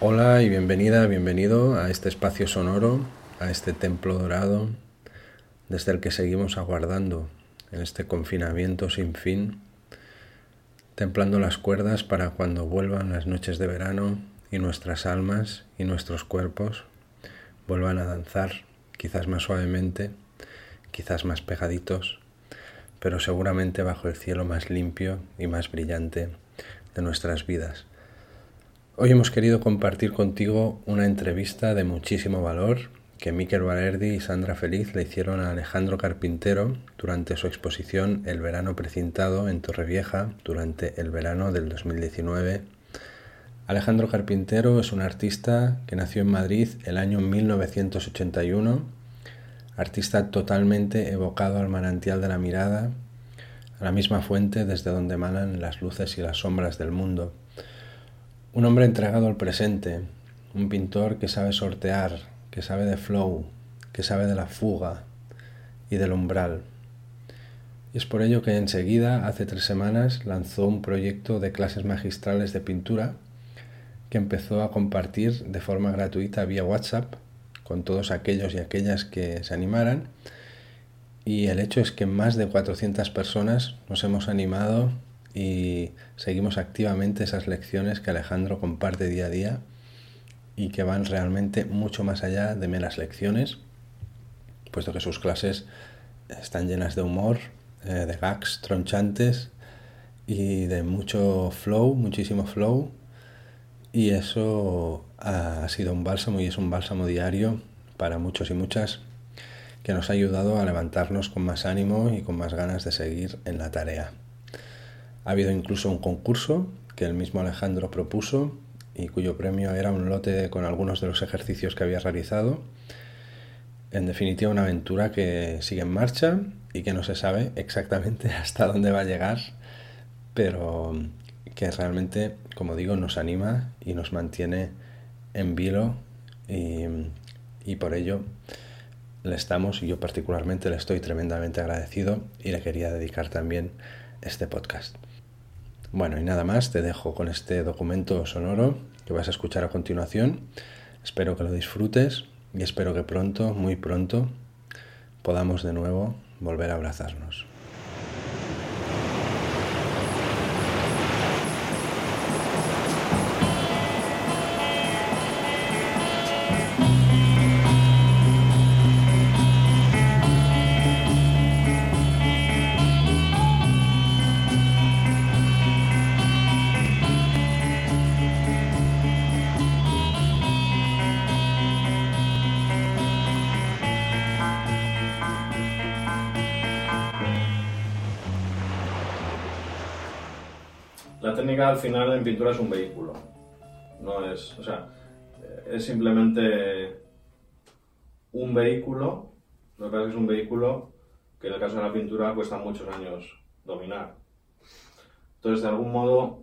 Hola y bienvenida, bienvenido a este espacio sonoro, a este templo dorado, desde el que seguimos aguardando en este confinamiento sin fin, templando las cuerdas para cuando vuelvan las noches de verano y nuestras almas y nuestros cuerpos vuelvan a danzar, quizás más suavemente, quizás más pegaditos, pero seguramente bajo el cielo más limpio y más brillante de nuestras vidas. Hoy hemos querido compartir contigo una entrevista de muchísimo valor que Miquel Valerdi y Sandra Feliz le hicieron a Alejandro Carpintero durante su exposición El verano precintado en Torrevieja durante el verano del 2019. Alejandro Carpintero es un artista que nació en Madrid el año 1981, artista totalmente evocado al manantial de la mirada, a la misma fuente desde donde emanan las luces y las sombras del mundo. Un hombre entregado al presente, un pintor que sabe sortear, que sabe de flow, que sabe de la fuga y del umbral. Y es por ello que enseguida, hace tres semanas, lanzó un proyecto de clases magistrales de pintura que empezó a compartir de forma gratuita vía WhatsApp con todos aquellos y aquellas que se animaran. Y el hecho es que más de 400 personas nos hemos animado y seguimos activamente esas lecciones que Alejandro comparte día a día y que van realmente mucho más allá de meras lecciones, puesto que sus clases están llenas de humor, eh, de gags tronchantes y de mucho flow, muchísimo flow. Y eso ha sido un bálsamo y es un bálsamo diario para muchos y muchas que nos ha ayudado a levantarnos con más ánimo y con más ganas de seguir en la tarea. Ha habido incluso un concurso que el mismo Alejandro propuso y cuyo premio era un lote con algunos de los ejercicios que había realizado. En definitiva, una aventura que sigue en marcha y que no se sabe exactamente hasta dónde va a llegar, pero que realmente, como digo, nos anima y nos mantiene en vilo y, y por ello le estamos, y yo particularmente le estoy tremendamente agradecido y le quería dedicar también este podcast. Bueno, y nada más, te dejo con este documento sonoro que vas a escuchar a continuación. Espero que lo disfrutes y espero que pronto, muy pronto, podamos de nuevo volver a abrazarnos. Técnica al final en pintura es un vehículo. No es, o sea, es simplemente un vehículo. Lo que pasa es que es un vehículo que en el caso de la pintura cuesta muchos años dominar. Entonces, de algún modo,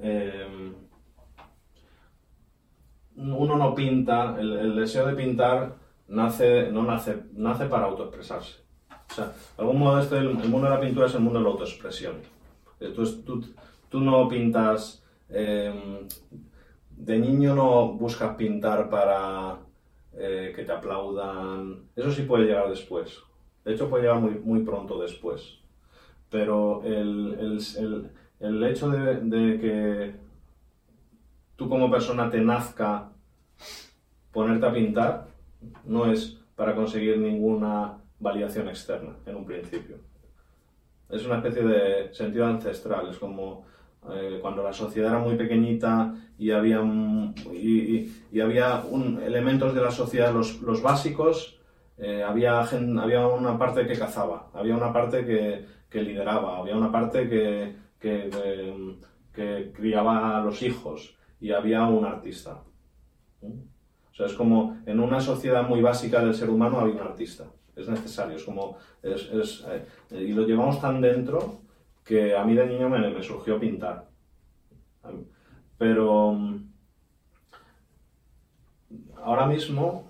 eh, uno no pinta, el, deseo de pintar nace, no nace, nace para autoexpresarse. O sea, de algún modo el mundo de la pintura es el mundo de la autoexpresión. Entonces, tú, tú no pintas, eh, de niño no buscas pintar para eh, que te aplaudan, eso sí puede llegar después. De hecho, puede llegar muy, muy pronto después. Pero el, el, el, hecho de, que tú como persona te nazca ponerte a pintar no es para conseguir ninguna validación externa en un principio es una especie de sentido ancestral, es como eh, cuando la sociedad era muy pequeñita y había, y, había elementos de la sociedad, los, los básicos, eh, había, había una parte que cazaba, había una parte que, que lideraba, había una parte que, que, que, criaba a los hijos y había un artista. O sea, es como en una sociedad muy básica del ser humano había un artista es necesario, es como, es, es, eh, y lo llevamos tan dentro que a mí de niño me, me surgió pintar. Pero ahora mismo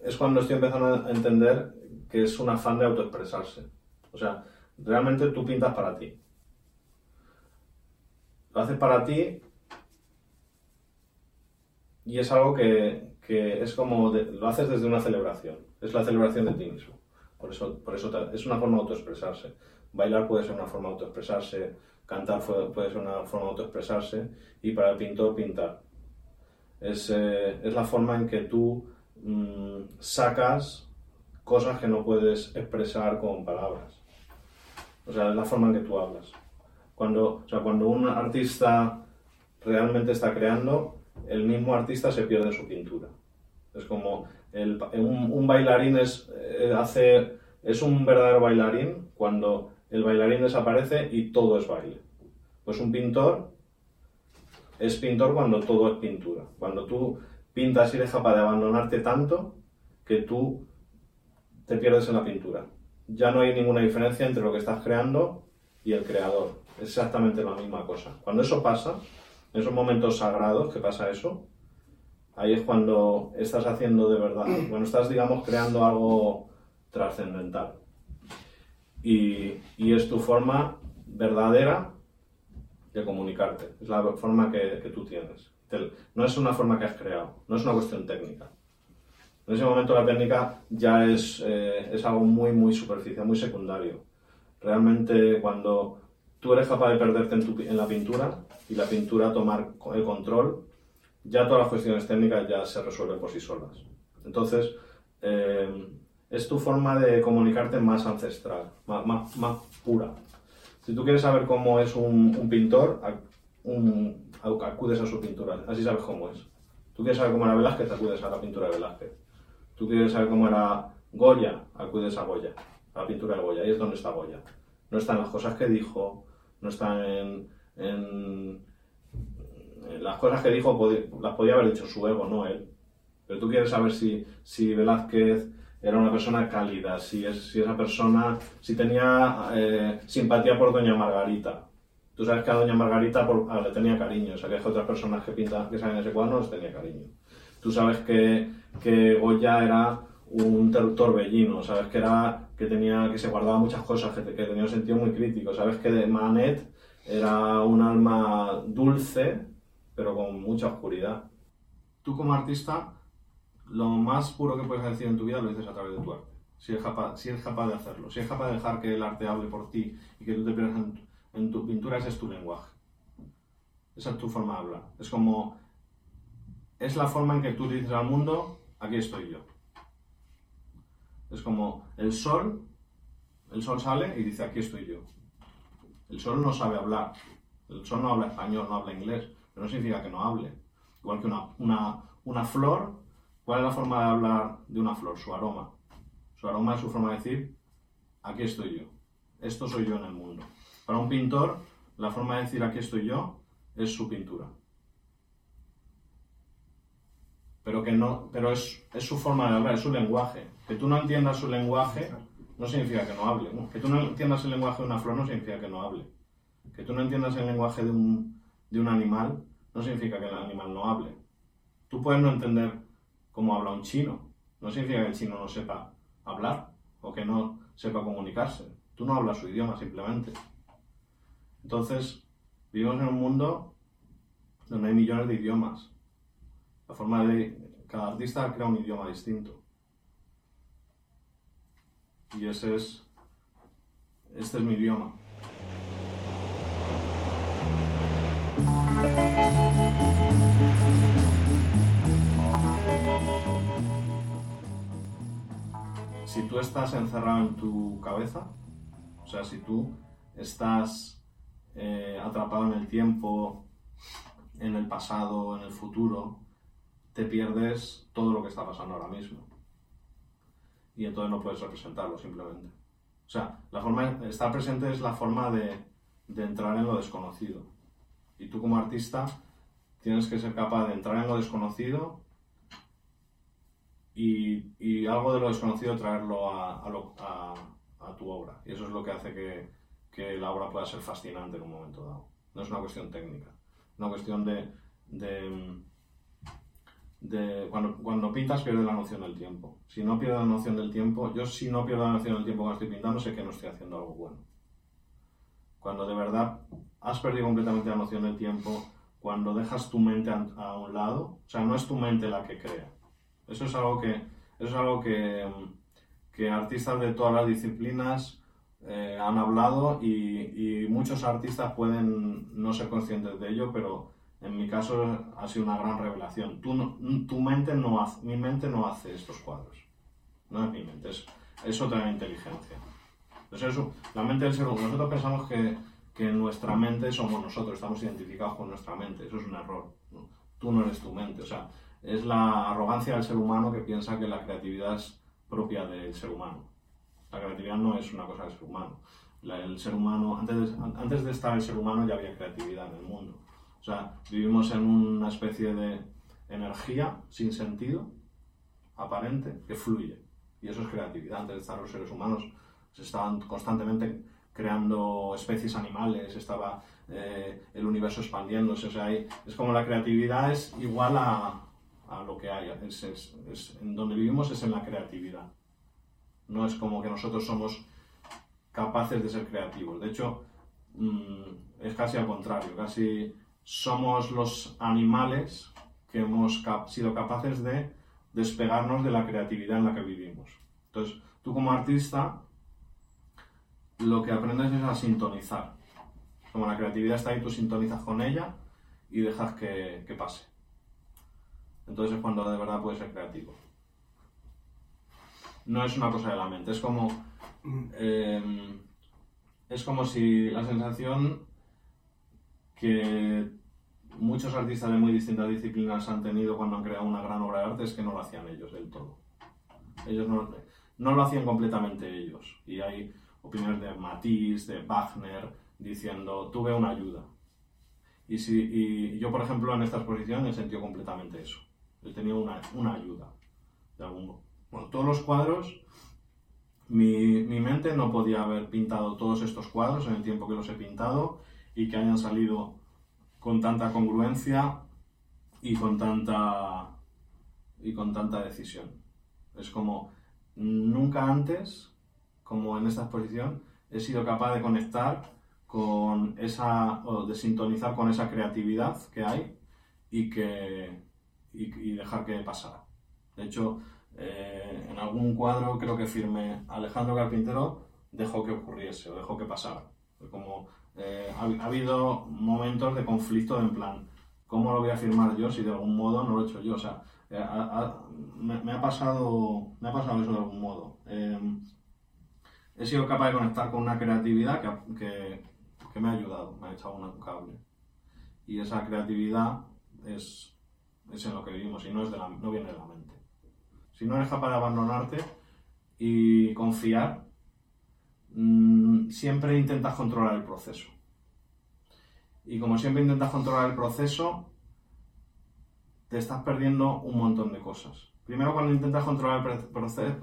es cuando estoy empezando a entender que es un afán de autoexpresarse. O sea, realmente tú pintas para ti. Lo haces para ti y es algo que, que es como, lo haces desde una celebración, es la celebración de ti mismo. Por eso, por eso es una forma de autoexpresarse. Bailar puede ser una forma de autoexpresarse, cantar puede ser una forma de autoexpresarse y para el pintor pintar. Es, eh, es la forma en que tú mm, sacas cosas que no puedes expresar con palabras. O sea, es la forma en que tú hablas. Cuando, o sea, cuando un artista realmente está creando, el mismo artista se pierde su pintura. Es como un, bailarín es, eh, es un verdadero bailarín cuando el bailarín desaparece y todo es baile. Pues un pintor es pintor cuando todo es pintura. Cuando tú pintas y eres capaz de abandonarte tanto que tú te pierdes en la pintura. Ya no hay ninguna diferencia entre lo que estás creando y el creador. Es exactamente la misma cosa. Cuando eso pasa, en esos momentos sagrados que pasa eso, ahí es cuando estás haciendo de verdad, cuando estás, digamos, creando algo trascendental. Y, y, es tu forma verdadera de comunicarte, es la forma que, que tú tienes. No es una forma que has creado, no es una cuestión técnica. En ese momento la técnica ya es, eh, es algo muy, muy superficial, muy secundario. Realmente cuando tú eres capaz de perderte en, en la pintura y la pintura tomar el control, ya todas las cuestiones técnicas ya se resuelven por sí solas. Entonces, eh, es tu forma de comunicarte más ancestral, más, más, pura. Si tú quieres saber cómo es un, pintor, un, acudes a su pintura, así sabes cómo es. Tú quieres saber cómo era Velázquez, acudes a la pintura de Velázquez. Tú quieres saber cómo era Goya, acudes a Goya, a la pintura de Goya, ahí es donde está Goya. No están las cosas que dijo, no están en, las cosas que dijo, las podía haber dicho su ego, no él. Pero tú quieres saber si, si Velázquez era una persona cálida, si, es, si esa persona, si tenía eh, simpatía por Doña Margarita. Tú sabes que a Doña Margarita ah, le tenía cariño, o sea que hay otras personas que pintan, que salen ese cuadro no les tenía cariño. Tú sabes que, que Goya era un torbellino, sabes que era que tenía que se guardaba muchas cosas, que, que tenía un sentido muy crítico, sabes que de Manet era un alma dulce, pero con mucha oscuridad. Tú como artista, lo más puro que puedes decir en tu vida lo dices a través de tu arte. Si eres capaz, si eres capaz de hacerlo, si eres capaz de dejar que el arte hable por ti y que tú te pierdas en, en tu pintura, ese es tu lenguaje. Esa es tu forma de hablar. Es como es la forma en que tú dices al mundo, aquí estoy yo. Es como el sol, el sol sale y dice, aquí estoy yo. El sol no sabe hablar, el sol no habla español, no habla inglés, pero no significa que no hable. Igual que una, una, flor, ¿cuál es la forma de hablar de una flor? Su aroma. Su aroma es su forma de decir, aquí estoy yo. Esto soy yo en el mundo. Para un pintor, la forma de decir aquí estoy yo es su pintura. pero que no, pero es, es, su forma de hablar, es su lenguaje. Que tú no entiendas su lenguaje no significa que no hable. Que tú no entiendas el lenguaje de una flor no significa que no hable. Que tú no entiendas el lenguaje de un, de un animal no significa que el animal no hable. Tú puedes no entender cómo habla un chino. No significa que el chino no sepa hablar o que no sepa comunicarse. Tú no hablas su idioma simplemente. Entonces, vivimos en un mundo donde hay millones de idiomas la forma de... Cada artista crea un idioma distinto. Y ese es... Este es mi idioma. Si tú estás encerrado en tu cabeza, o sea, si tú estás eh, atrapado en el tiempo, en el pasado, en el futuro, te pierdes todo lo que está pasando ahora mismo. Y entonces no puedes representarlo simplemente. O sea, la forma estar presente es la forma de entrar en lo desconocido. Y tú como artista tienes que ser capaz de entrar en lo desconocido y, algo de lo desconocido traerlo a, a, a, tu obra. Y eso es lo que hace que, la obra pueda ser fascinante en un momento dado. No es una cuestión técnica, es una cuestión de, cuando, cuando pintas pierdes la noción del tiempo. Si no pierdes la noción del tiempo, yo si no pierdo la noción del tiempo cuando estoy pintando, sé que no estoy haciendo algo bueno. Cuando de verdad has perdido completamente la noción del tiempo, cuando dejas tu mente a, un lado, o sea, no es tu mente la que crea. Eso es algo que, eso es algo que, que artistas de todas las disciplinas eh, han hablado y, muchos artistas pueden no ser conscientes de ello, pero en mi caso ha sido una gran revelación. Tú tu mente no hace, mi mente no hace estos cuadros. No es mi mente, es, es otra inteligencia. Entonces eso, la mente del ser humano, nosotros pensamos que, que nuestra mente somos nosotros, estamos identificados con nuestra mente, eso es un error. Tú no eres tu mente, o sea, es la arrogancia del ser humano que piensa que la creatividad es propia del ser humano. La creatividad no es una cosa del ser humano. el ser humano, antes de, antes de estar el ser humano ya había creatividad en el mundo. O sea, vivimos en una especie de energía sin sentido, aparente, que fluye. Y eso es creatividad. Antes de estar los seres humanos, se estaban constantemente creando especies animales, estaba eh, el universo expandiéndose. O sea, es como la creatividad es igual a, a lo que hay. Es, donde vivimos es en la creatividad. No es como que nosotros somos capaces de ser creativos. De hecho, mm, es casi al contrario. Casi somos los animales que hemos sido capaces de despegarnos de la creatividad en la que vivimos. Entonces, tú como artista, lo que aprendes es a sintonizar. Como la creatividad está ahí, tú sintonizas con ella y dejas que pase. Entonces es cuando de verdad puedes ser creativo. No es una cosa de la mente, es como. Eh, es como si la sensación que muchos artistas de muy distintas disciplinas han tenido cuando han creado una gran obra de arte es que no lo hacían ellos del todo. Ellos no, no lo hacían completamente ellos. Y hay opiniones de Matisse, de Wagner, diciendo, tuve una ayuda. Y, si, y yo, por ejemplo, en esta exposición he sentido completamente eso. He tenido una, una ayuda. De algún Bueno, todos los cuadros, mi, mi mente no podía haber pintado todos estos cuadros en el tiempo que los he pintado y que hayan salido con tanta congruencia y con tanta y con tanta decisión. Es como nunca antes, como en esta exposición, he sido capaz de conectar con esa o de sintonizar con esa creatividad que hay y que y, dejar que pasara. De hecho, eh, en algún cuadro creo que firme Alejandro Carpintero dejó que ocurriese o dejó que pasara. Como eh, ha, habido momentos de conflicto en plan, ¿cómo lo voy a firmar yo si de algún modo no lo he hecho yo? O sea, eh, me, ha pasado, me ha pasado eso de algún modo. he sido capaz de conectar con una creatividad que, que, que me ha ayudado, me ha echado un cable. Y esa creatividad es es en lo que vivimos y no, es de la, no viene de la mente. Si no eres capaz de abandonarte y confiar, mm, siempre intentas controlar el proceso. Y como siempre intentas controlar el proceso, te estás perdiendo un montón de cosas. Primero, cuando intentas controlar el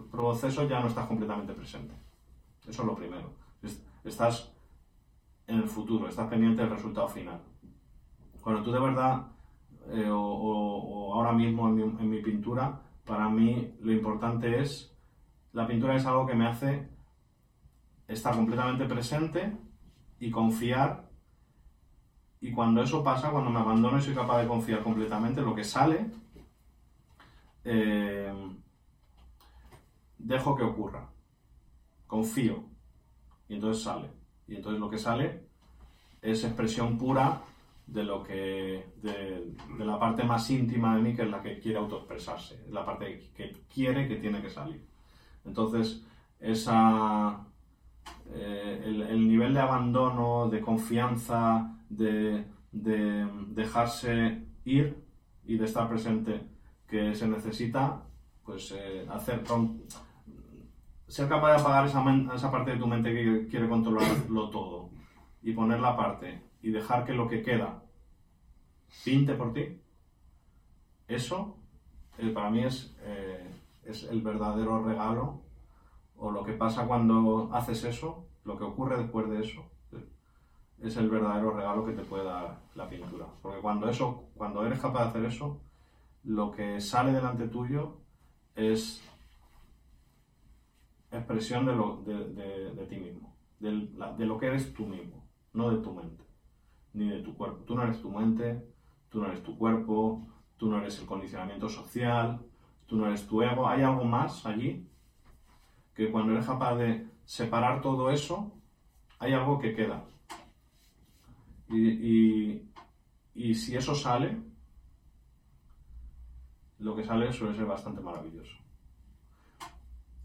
proceso, ya no estás completamente presente. Eso es lo primero. Estás en el futuro, estás pendiente del resultado final. Cuando tú de verdad eh, o, ahora mismo en mi, pintura, para mí lo importante es, la pintura es algo que me hace estar completamente presente y confiar. Y cuando eso pasa, cuando me abandono y soy capaz de confiar completamente, lo que sale, eh, dejo que ocurra. Confío. Y entonces sale. Y entonces lo que sale es expresión pura de lo que de, la parte más íntima de mí que es la que quiere autoexpresarse es la parte que quiere que tiene que salir. Entonces esa eh, el, nivel de abandono de confianza de, dejarse ir y de estar presente que se necesita pues eh, hacer ser capaz de apagar esa, esa parte de tu mente que quiere controlarlo todo y poner la parte y dejar que lo que queda pinte por ti, eso eh, para mí es, eh, es el verdadero regalo o lo que pasa cuando haces eso, lo que ocurre después de eso, es el verdadero regalo que te puede dar la pintura. Porque cuando, eso, cuando eres capaz de hacer eso, lo que sale delante tuyo es expresión de, lo, de, ti mismo, de lo que eres tú mismo, no de tu mente, ni de tu cuerpo. Tú no eres tu mente, tú no eres tu cuerpo, tú no eres el condicionamiento social, tú no eres tu ego. Hay algo más allí que cuando eres capaz de separar todo eso, hay algo que queda. Y, y si eso sale, lo que sale suele ser bastante maravilloso.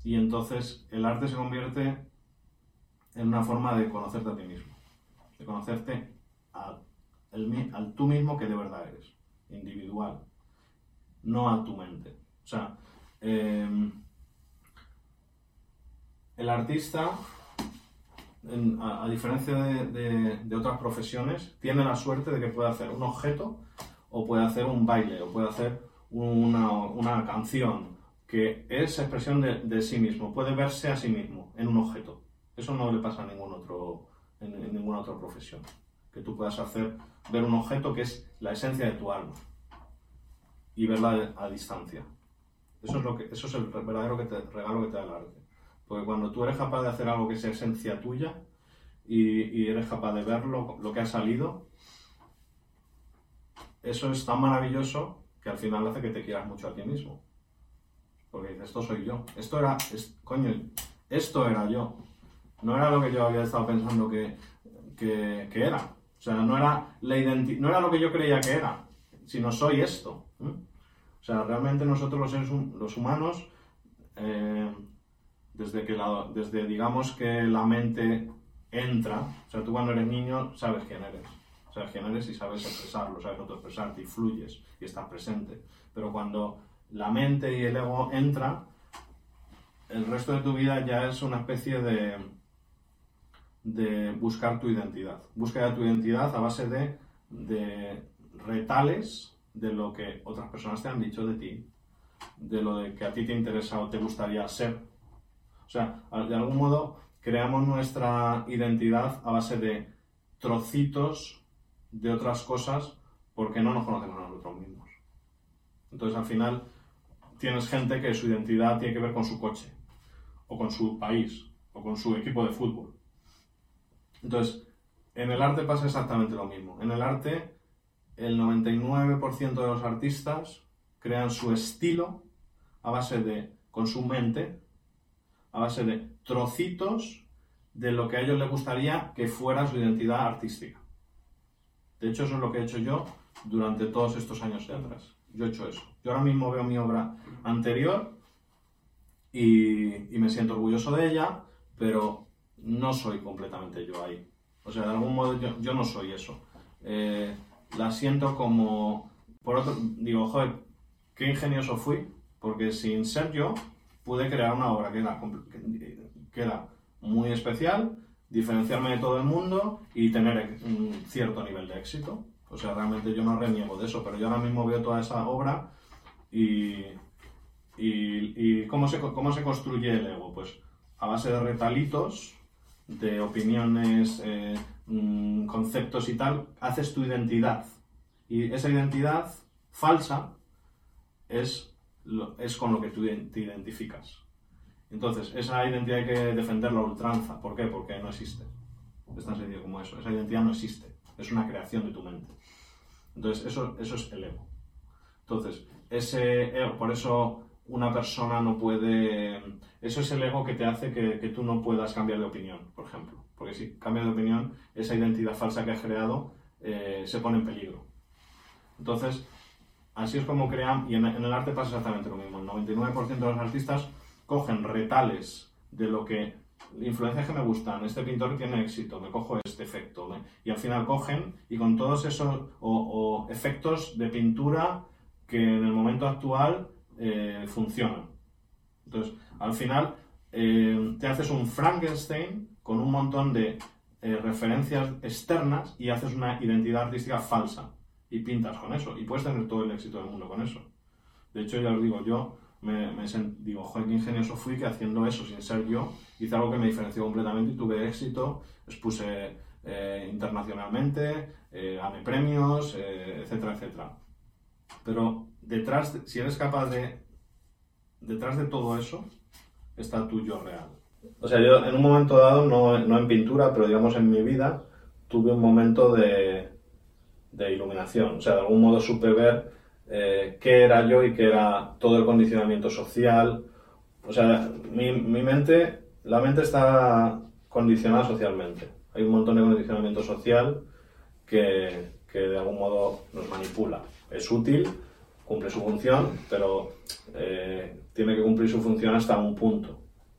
Y entonces el arte se convierte en una forma de conocerte a ti mismo, de conocerte al tú mismo que de verdad eres, individual, no a tu mente. O sea, em, el artista, a, diferencia de, otras profesiones, tiene la suerte de que puede hacer un objeto o puede hacer un baile o puede hacer una, canción que es expresión de, sí mismo, puede verse a sí mismo en un objeto. Eso no le pasa a ningún otro, en ninguna otra profesión que tú puedas hacer, ver un objeto que es la esencia de tu alma y verla a distancia. Eso es, lo que, eso es el verdadero que te, regalo que te da el arte. Porque cuando tú eres capaz de hacer algo que sea esencia tuya y, eres capaz de verlo, lo que ha salido, eso es tan maravilloso que al final hace que te quieras mucho a ti mismo. Porque dices, esto soy yo. Esto era, coño, esto era yo. No era lo que yo había estado pensando que era. O sea, no era, la no era lo que yo creía que era, sino soy esto. O sea, realmente nosotros los, los humanos, eh, desde que desde digamos que la mente entra, o sea, tú cuando eres niño sabes quién eres, sabes quién eres y sabes expresarlo, sabes expresarte y fluyes y estás presente. Pero cuando la mente y el ego entra, el resto de tu vida ya es una especie de, de buscar tu identidad. Busca tu identidad a base de, de retales de lo que otras personas te han dicho de ti, de lo de que a ti te interesa o te gustaría ser. O sea, de algún modo creamos nuestra identidad a base de trocitos de otras cosas porque no nos conocemos a nosotros mismos. Entonces al final tienes gente que su identidad tiene que ver con su coche, o con su país, o con su equipo de fútbol. Entonces, en el arte pasa exactamente lo mismo. En el arte, el 99% de los artistas crean su estilo a base de, con su mente, a base de trocitos de lo que a ellos les gustaría que fuera su identidad artística. De hecho, eso es lo que he hecho yo durante todos estos años de atrás. Yo he hecho eso. Yo ahora mismo veo mi obra anterior y, y me siento orgulloso de ella, pero no soy completamente yo ahí. O sea, de algún modo yo, no soy eso. Eh, la siento como, por otro, digo, joder, qué ingenioso fui, porque sin ser yo pude crear una obra que era, que era muy especial, diferenciarme de todo el mundo y tener un cierto nivel de éxito. O sea, realmente yo no reniego de eso, pero yo ahora mismo veo toda esa obra y, y, ¿cómo, se, cómo se construye el ego. Pues a base de retalitos de opiniones, eh, mm, conceptos y tal, haces tu identidad. Y esa identidad falsa es, es con lo que tú te identificas. Entonces, esa identidad hay que defenderla a ultranza. ¿Por qué? Porque no existe. Es tan sencillo como eso. Esa identidad no existe. Es una creación de tu mente. Entonces, eso, eso es el ego. Entonces, ese ego, por eso una persona no puede... Eso es el ego que te hace que, tú no puedas cambiar de opinión, por ejemplo. Porque si cambias de opinión, esa identidad falsa que has creado eh, se pone en peligro. Entonces, así es como crean, y en, el arte pasa exactamente lo mismo. El 99% de los artistas cogen retales de lo que influencias que me gustan, este pintor tiene éxito, me cojo este efecto. Y al final cogen y con todos esos o efectos de pintura que en el momento actual eh. Entonces, al final, eh, te haces un Frankenstein con un montón de eh, referencias externas y haces una identidad artística falsa y pintas con eso. Y puedes tener todo el éxito del mundo con eso. De hecho, ya os digo, yo me, digo, joder, qué ingenioso fui que haciendo eso sin ser yo, hice algo que me diferenció completamente y tuve éxito, expuse internacionalmente, gané premios, etcétera, etcétera. Pero detrás, si eres capaz de, detrás de todo eso, está tu yo real. O sea, yo en un momento dado, no, no en pintura, pero digamos en mi vida, tuve un momento de, de iluminación. O sea, de algún modo supe ver eh, qué era yo y qué era todo el condicionamiento social. O sea, mi, mi mente, la mente está condicionada socialmente. Hay un montón de condicionamiento social que, que de algún modo nos manipula. Es útil, cumple su función, pero eh, tiene que cumplir su función hasta un punto,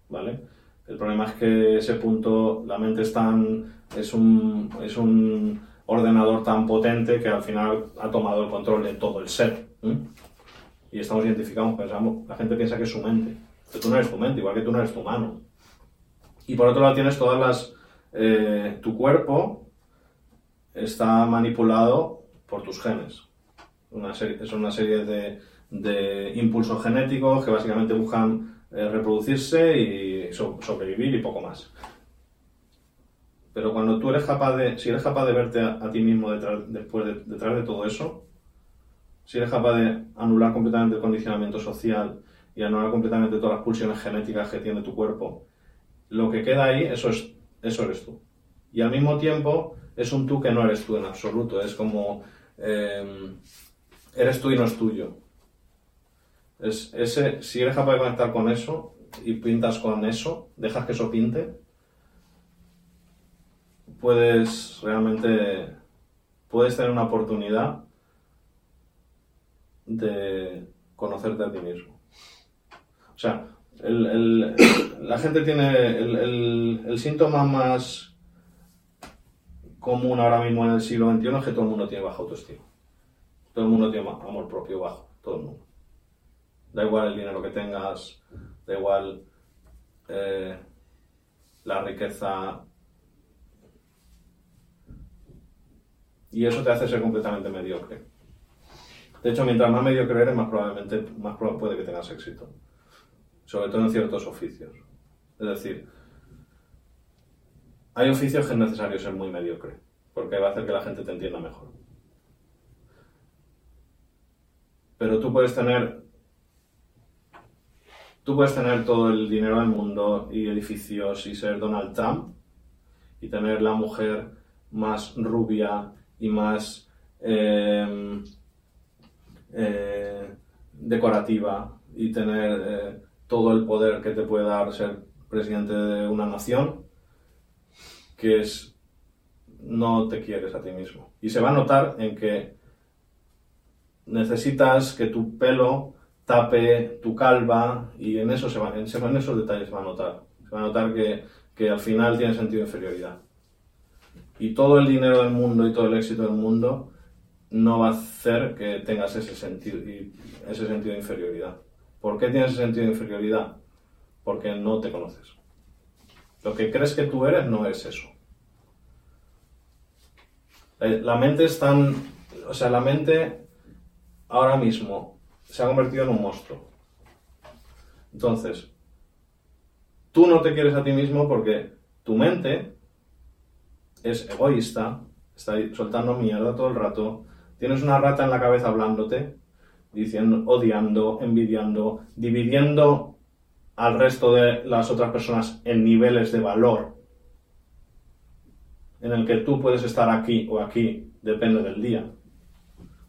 ¿vale? El problema es que ese punto, la mente es tan, es un, es un ordenador tan potente que al final ha tomado el control de todo el ser. Y estamos identificados, pensamos, la gente piensa que es su mente. Pero tú no eres tu mente, igual que tú no eres tu mano. Y por otro lado tienes todas las... Eh, tu cuerpo está manipulado por tus genes. Una son una serie de, impulsos genéticos que básicamente buscan eh, reproducirse y sobrevivir y poco más. Pero cuando tú eres capaz de, si eres capaz de verte a, ti mismo detrás, después de, detrás de todo eso, si eres capaz de anular completamente el condicionamiento social y anular completamente todas las pulsiones genéticas que tiene tu cuerpo, lo que queda ahí, eso, es, eso eres tú. Y al mismo tiempo es un tú que no eres tú en absoluto, es como em, eres tú y no es tuyo. Es, ese, si eres capaz de conectar con eso y pintas con eso, dejas que eso pinte, puedes realmente, puedes tener una oportunidad de conocerte a ti mismo. O sea, la gente tiene el, síntoma más común ahora mismo en el siglo XXI es que todo el mundo tiene baja autoestima. Todo el mundo tiene amor propio bajo, todo el mundo. Da igual el dinero que tengas, da igual eh, la riqueza y eso te hace ser completamente mediocre. De hecho, mientras más mediocre eres, más probablemente más puede que tengas éxito. Sobre todo en ciertos oficios. Es decir, hay oficios que es necesario ser muy mediocre, porque va a hacer que la gente te entienda mejor. Pero tú puedes tener tú puedes tener todo el dinero del mundo y edificios y ser Donald Trump y tener la mujer más rubia y más em, eh, decorativa y tener eh, todo el poder que te puede dar ser presidente de una nación, que es no te quieres a ti mismo. Y se va a notar en que necesitas que tu pelo tape tu calva y en eso se va, en, esos detalles se va a notar. Se va a notar que, que al final tiene sentido de inferioridad. Y todo el dinero del mundo y todo el éxito del mundo no va a hacer que tengas ese sentido, ese sentido de inferioridad. ¿Por qué tienes ese sentido de inferioridad? Porque no te conoces. Lo que crees que tú eres no es eso. Eh, la mente es tan... O sea, la mente ahora mismo se ha convertido en un monstruo. Entonces, tú no te quieres a ti mismo porque tu mente es egoísta, está soltando mierda todo el rato, tienes una rata en la cabeza hablándote, diciendo, odiando, envidiando, dividiendo al resto de las otras personas en niveles de valor, en el que tú puedes estar aquí o aquí, depende del día.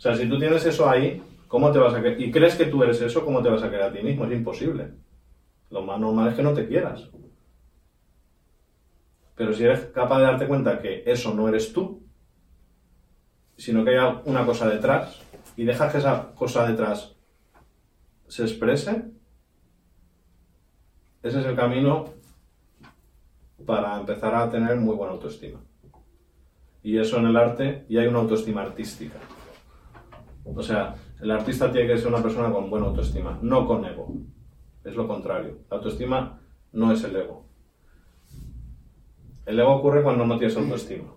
Sea, si tú tienes eso ahí, ¿cómo te vas a querer? Y crees que tú eres eso, ¿cómo te vas a querer a ti mismo? Es imposible. Lo más normal es que no te quieras. Pero si eres capaz de darte cuenta que eso no eres tú, sino que hay una cosa detrás, y dejas que esa cosa detrás se exprese, ese es el camino para empezar a tener muy buena autoestima. Y eso en el arte, y hay una autoestima artística. O sea, el artista tiene que ser una persona con buena autoestima, no con ego. Es lo contrario. La autoestima no es el ego. El ego ocurre cuando no tienes autoestima.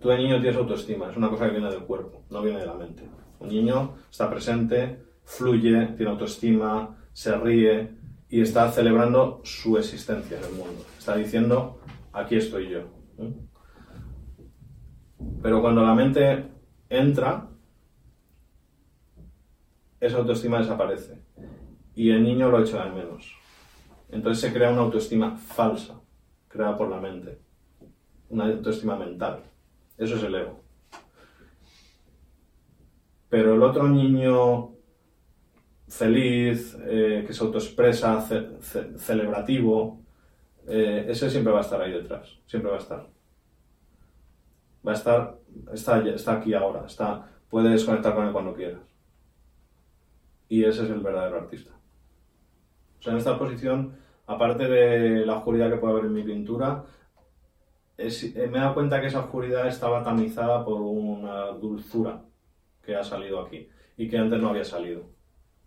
Tú de niño tienes autoestima, es una cosa que viene del cuerpo, no viene de la mente. Un niño está presente, fluye, tiene autoestima, se ríe y está celebrando su existencia en el mundo. Está diciendo, aquí estoy yo. Pero cuando la mente entra, esa autoestima desaparece. Y el niño lo echa de menos. Entonces se crea una autoestima falsa creada por la mente, una autoestima mental. Eso es el ego. Pero el otro niño feliz, eh, que se autoexpresa, celebrativo, eh, ese siempre va a estar ahí detrás, siempre va a estar. Va a estar, está, está aquí ahora, está, puedes conectar con él cuando quieras. Y ese es el verdadero artista. O sea, en esta posición, aparte de la oscuridad que puede haber en mi pintura, eh, me he dado cuenta que esa oscuridad estaba tamizada por una dulzura que ha salido aquí y que antes no había salido.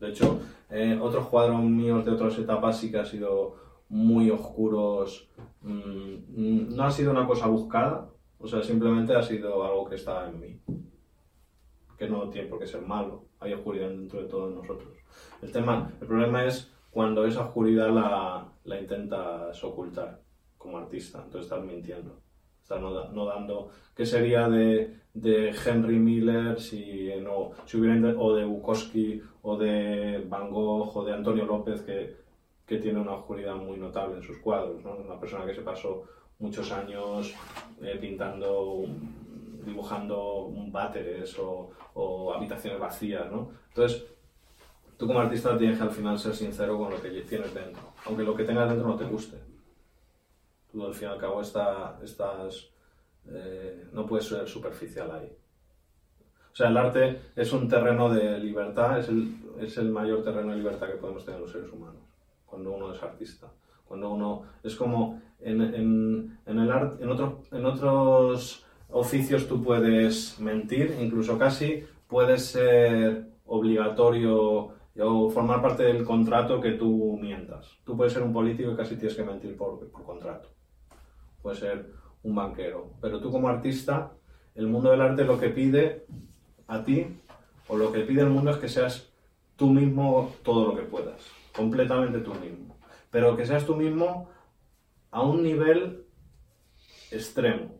De hecho, eh, otros cuadros míos de otras etapas sí que han sido muy oscuros. Mm, no ha sido una cosa buscada, o sea, simplemente ha sido algo que está en mí. Que no tiene por qué ser malo, hay oscuridad dentro de todos nosotros. El, tema, el problema es cuando esa oscuridad la, la intentas ocultar como artista, entonces estás mintiendo. Estás no, dando. ¿Qué sería de, de Henry Miller si no si hubiera o de Bukowski o de Van Gogh o de Antonio López que, que tiene una oscuridad muy notable en sus cuadros, ¿no? Una persona que se pasó muchos años eh, pintando, dibujando váteres o, o habitaciones vacías, ¿no? Entonces, tú como artista tienes que al final ser sincero con lo que tienes dentro, aunque lo que tengas dentro no te guste tú al fin y al cabo está, estás, eh, no puedes ser superficial ahí. O sea, el arte es un terreno de libertad, es el, es el mayor terreno de libertad que podemos tener los seres humanos, cuando uno es artista. Cuando uno, es como en, en, en el arte, en, otro, en otros oficios tú puedes mentir, incluso casi puedes ser obligatorio o formar parte del contrato que tú mientas. Tú puedes ser un político y casi tienes que mentir por, por contrato puede ser un banquero. Pero tú como artista, el mundo del arte lo que pide a ti, o lo que pide el mundo es que seas tú mismo todo lo que puedas, completamente tú mismo. Pero que seas tú mismo a un nivel extremo.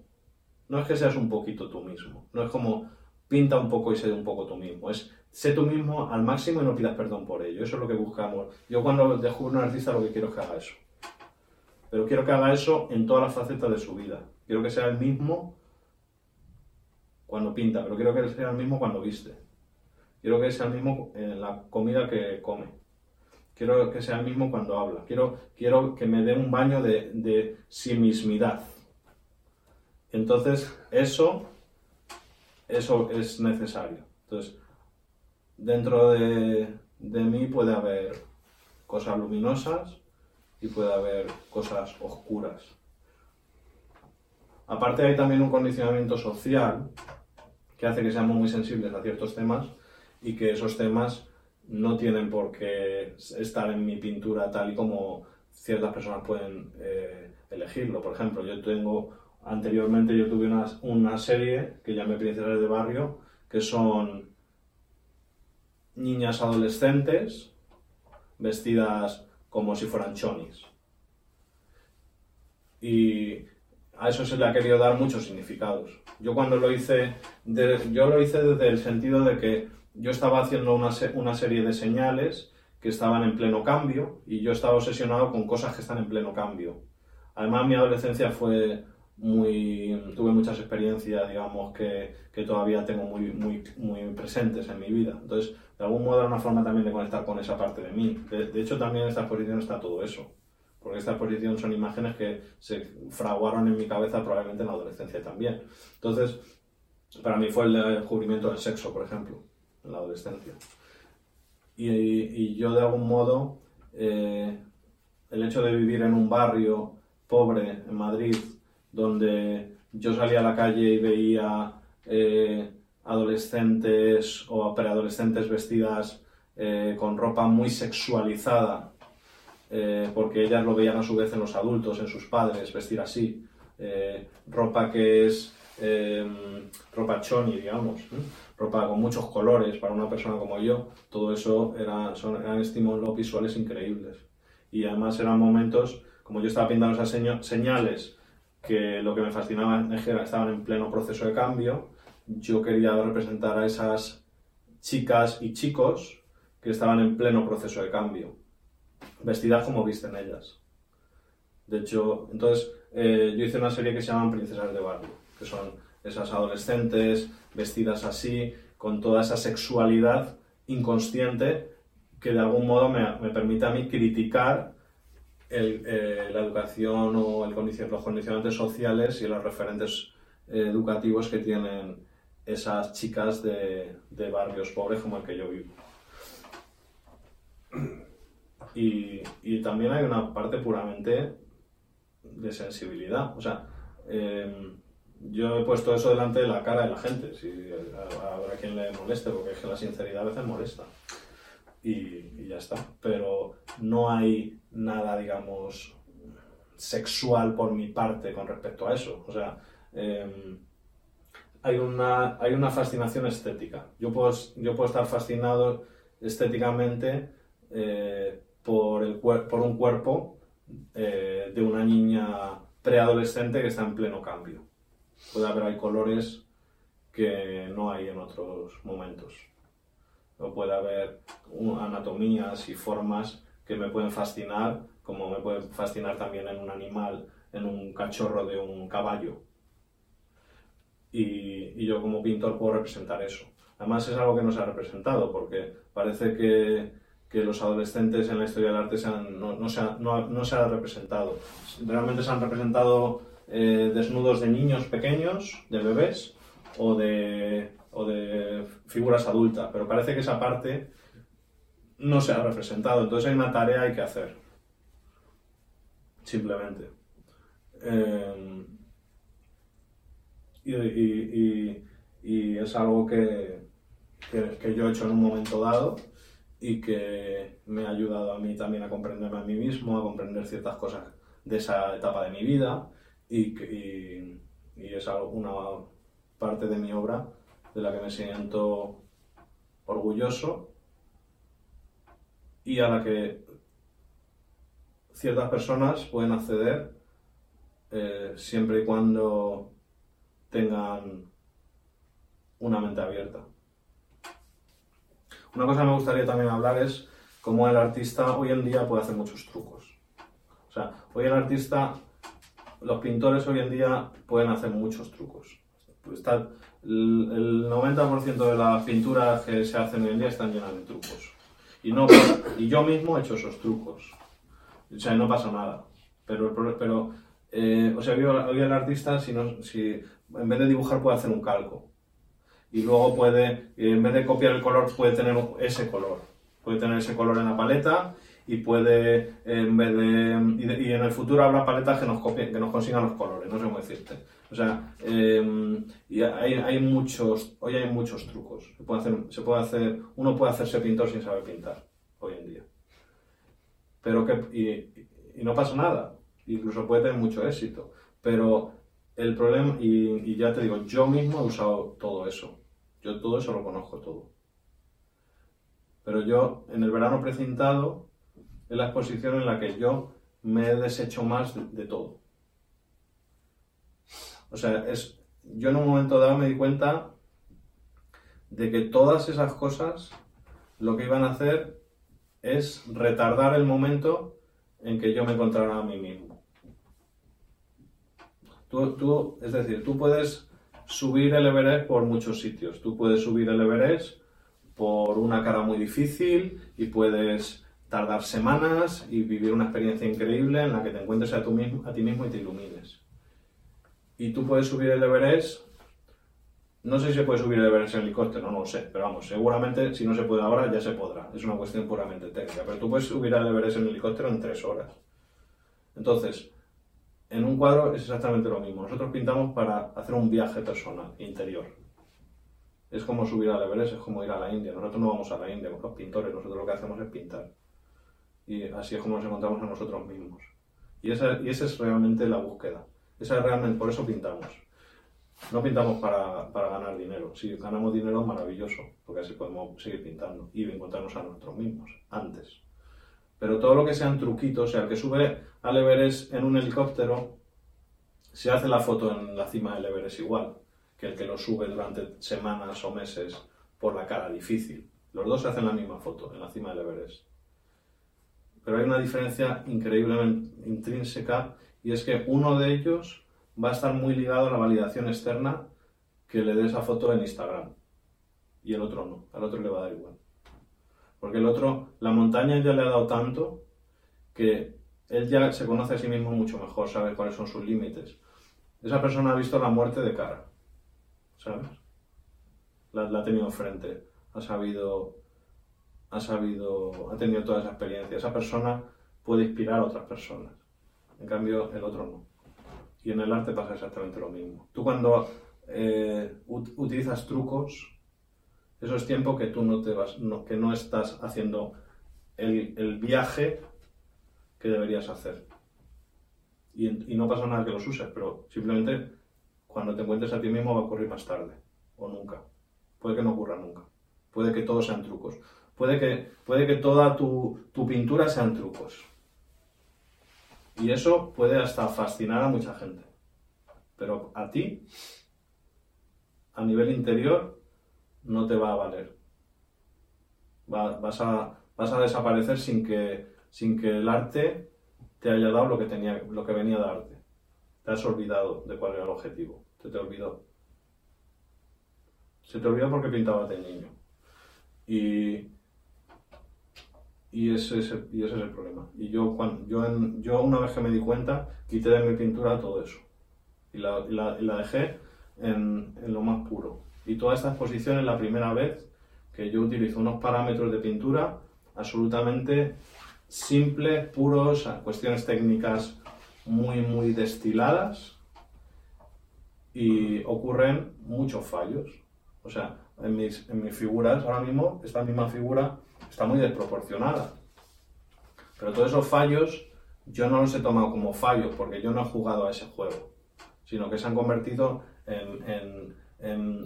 No es que seas un poquito tú mismo, no es como pinta un poco y sé un poco tú mismo, es sé tú mismo al máximo y no pidas perdón por ello. Eso es lo que buscamos. Yo cuando dejo un artista lo que quiero es que haga eso pero quiero que haga eso en todas las facetas de su vida. Quiero que sea el mismo cuando pinta, pero quiero que sea el mismo cuando viste. Quiero que sea el mismo en la comida que come. Quiero que sea el mismo cuando habla. Quiero, quiero que me dé un baño de, de sí mismidad. Entonces, eso, eso es necesario. Entonces, dentro de, de mí puede haber cosas luminosas, y puede haber cosas oscuras. Aparte hay también un condicionamiento social que hace que seamos muy sensibles a ciertos temas y que esos temas no tienen por qué estar en mi pintura tal y como ciertas personas pueden eh, elegirlo. Por ejemplo, yo tengo, anteriormente yo tuve una, una serie que llamé Princesas de Barrio, que son niñas adolescentes vestidas como si fueran chonis. Y a eso se le ha querido dar muchos significados. Yo cuando lo hice, yo lo hice desde el sentido de que yo estaba haciendo una, una serie de señales que estaban en pleno cambio y yo estaba obsesionado con cosas que están en pleno cambio. Además, mi adolescencia fue muy. tuve muchas experiencias, digamos, que, que, todavía tengo muy, muy, muy presentes en mi vida. Entonces, de algún modo era una forma también de conectar con esa parte de mí. De, hecho, también en esta exposición está todo eso. Porque esta exposición son imágenes que se fraguaron en mi cabeza probablemente en la adolescencia también. Entonces, para mí fue el descubrimiento del sexo, por ejemplo, en la adolescencia. Y, y yo, de algún modo, eh, el hecho de vivir en un barrio pobre en Madrid, donde yo salía a la calle y veía eh, adolescentes o preadolescentes vestidas eh, con ropa muy sexualizada, eh, porque ellas lo veían a su vez en los adultos, en sus padres, vestir así. ropa que es ropa choni, digamos, ropa con muchos colores para una persona como yo, todo eso era, son, eran estímulos visuales increíbles. Y además eran momentos, como yo estaba pintando esas señales, que lo que me fascinaba es que estaban en pleno proceso de cambio. Yo quería representar a esas chicas y chicos que estaban en pleno proceso de cambio, vestidas como visten ellas. De hecho, entonces eh, yo hice una serie que se llama Princesas de Barrio, que son esas adolescentes vestidas así, con toda esa sexualidad inconsciente que de algún modo me, me permite a mí criticar el, eh, la educación o el los condicionantes sociales y los referentes eh, educativos que tienen esas chicas de, de, barrios pobres como el que yo vivo. Y, y, también hay una parte puramente de sensibilidad. O sea, eh, yo he puesto eso delante de la cara de la gente, si habrá quien le moleste, porque es que la sinceridad a veces molesta. Y, ya está. Pero no hay nada, digamos, sexual por mi parte con respecto a eso. O sea, eh, hay, una, hay una fascinación estética. Yo puedo, yo puedo estar fascinado estéticamente eh, por, el, por un cuerpo eh, de una niña preadolescente que está en pleno cambio. Puede haber hay colores que no hay en otros momentos. O puede haber anatomías y formas que me pueden fascinar, como me pueden fascinar también en un animal, en un cachorro de un caballo. Y, y yo como pintor puedo representar eso. Además es algo que no se ha representado, porque parece que, que los adolescentes en la historia del arte se han, no, no, se ha, no, no, se ha, representado. Realmente se han representado eh, desnudos de niños pequeños, de bebés, o de, o de figuras adultas, pero parece que esa parte no se ha representado. Entonces hay una tarea hay que hacer. Simplemente. Eh, y, es algo que, que, que, yo he hecho en un momento dado y que me ha ayudado a mí también a comprenderme a mí mismo, a comprender ciertas cosas de esa etapa de mi vida y, y es algo, una parte de mi obra de la que me siento orgulloso y a la que ciertas personas pueden acceder eh, siempre y cuando tengan una mente abierta. Una cosa que me gustaría también hablar es cómo el artista hoy en día puede hacer muchos trucos. O sea, hoy el artista, los pintores hoy en día pueden hacer muchos trucos. El 90% de las pinturas que se hacen hoy en día están llenas de trucos. Y, no, y yo mismo he hecho esos trucos. O sea, no pasa nada. Pero, pero eh, o sea, hoy el artista, si, no, si en vez de dibujar, puede hacer un calco. Y luego puede, en vez de copiar el color, puede tener ese color. Puede tener ese color en la paleta y puede, en vez de. Y, en el futuro habrá paletas que nos, copien, que nos consigan los colores, no sé cómo decirte. O sea, y hay, hay, muchos, hoy hay muchos trucos. Se puede, hacer, se puede hacer, uno puede hacerse pintor sin saber pintar, hoy en día. Pero que, y, y no pasa nada, incluso puede tener mucho éxito. Pero el problema, y, y, ya te digo, yo mismo he usado todo eso. Yo todo eso lo conozco todo. Pero yo, en el verano precintado, es la exposición en la que yo me he deshecho más de, todo. O sea, es, yo en un momento dado me di cuenta de que todas esas cosas lo que iban a hacer es retardar el momento en que yo me encontrara a mí mismo. Tú, tú, es decir, tú puedes subir el Everest por muchos sitios. Tú puedes subir el Everest por una cara muy difícil y puedes tardar semanas y vivir una experiencia increíble en la que te encuentres a, mismo, a ti mismo y te ilumines. Y tú puedes subir el Everest, no sé si se puede subir el Everest en helicóptero, no lo sé, pero vamos, seguramente si no se puede ahora ya se podrá, es una cuestión puramente técnica, pero tú puedes subir el Everest en helicóptero en tres horas. Entonces, en un cuadro es exactamente lo mismo, nosotros pintamos para hacer un viaje personal, interior. Es como subir al Everest, es como ir a la India, nosotros no vamos a la India, los pintores, nosotros lo que hacemos es pintar. Y así es como nos encontramos a nosotros mismos. Y esa, y esa es realmente la búsqueda. Esa es realmente, por eso pintamos. No pintamos para, para, ganar dinero. Si ganamos dinero, maravilloso, porque así podemos seguir pintando y encontrarnos a nosotros mismos antes. Pero todo lo que sean truquitos, o sea, el que sube al Everest en un helicóptero, se hace la foto en la cima del Everest igual que el que lo sube durante semanas o meses por la cara difícil. Los dos se hacen la misma foto en la cima del Everest. Pero hay una diferencia increíblemente intrínseca y es que uno de ellos va a estar muy ligado a la validación externa que le dé esa foto en Instagram. y el otro no, al otro le va a dar igual. Porque el otro, la montaña ya le ha dado tanto que él ya se conoce a sí mismo mucho mejor, sabe cuáles son sus límites. Esa persona ha visto la muerte de cara, ¿sabes? La, la ha tenido enfrente, ha sabido, ha sabido, ha tenido toda esa experiencia. Esa persona puede inspirar a otras personas. En cambio, el otro no. Y en el arte pasa exactamente lo mismo. Tú cuando eh, utilizas trucos, eso es tiempo que tú no te vas, que no estás haciendo el, el viaje que deberías hacer. Y, y, no pasa nada que los uses, pero simplemente cuando te encuentres a ti mismo va a ocurrir más tarde o nunca. Puede que no ocurra nunca. Puede que todos sean trucos. Puede que, puede que toda tu, tu pintura sean trucos. Y eso puede hasta fascinar a mucha gente. Pero a ti, a nivel interior, no te va a valer. vas, a, vas a desaparecer sin que, sin que el arte te haya dado lo que, tenía, lo que venía de arte. Te has olvidado de cuál era el objetivo. Se te olvidó. Se te olvidó porque pintabas de niño. Y, y ese, es el, y problema. Y yo, cuando, yo, yo una vez que me di cuenta, quité de mi pintura todo eso. Y la, la, la dejé en, en, lo más puro. Y toda esta exposición es la primera vez que yo utilizo unos parámetros de pintura absolutamente simples, puros, cuestiones técnicas muy, muy destiladas y ocurren muchos fallos. O sea, en mis, en mis figuras, ahora mismo, esta misma figura está muy desproporcionada. Pero todos esos fallos yo no los he tomado como fallos porque yo no he jugado a ese juego, sino que se han convertido en,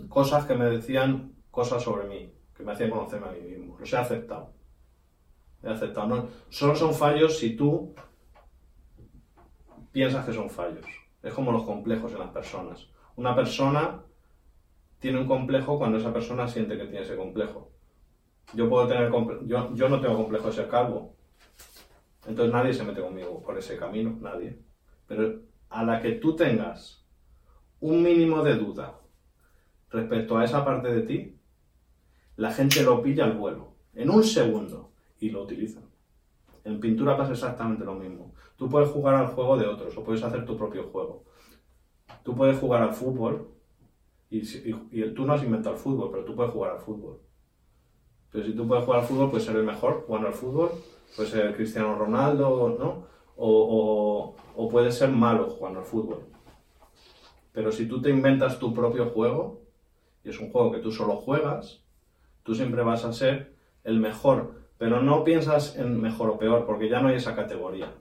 cosas que me decían cosas sobre mí, que me hacían conocerme a mí mismo. Los he aceptado. He aceptado. No, solo son fallos si tú piensas que son fallos. Es como los complejos en las personas. Una persona tiene un complejo cuando esa persona siente que tiene ese complejo. Yo puedo tener yo, yo no tengo complejo de ser calvo. Entonces nadie se mete conmigo por ese camino, nadie. Pero a la que tú tengas un mínimo de duda respecto a esa parte de ti, la gente lo pilla al vuelo, en un segundo, y lo utilizan. En pintura pasa exactamente lo mismo. Tú puedes jugar al juego de otros o puedes hacer tu propio juego. Tú puedes jugar al fútbol y, y tú no has inventado el fútbol, pero tú puedes jugar al fútbol. Pero si tú puedes jugar al fútbol, puedes ser el mejor jugando al fútbol, puedes ser Cristiano Ronaldo, ¿no? O, o, puedes ser malo jugando al fútbol. Pero si tú te inventas tu propio juego, y es un juego que tú solo juegas, tú siempre vas a ser el mejor. Pero no piensas en mejor o peor, porque ya no hay esa categoría.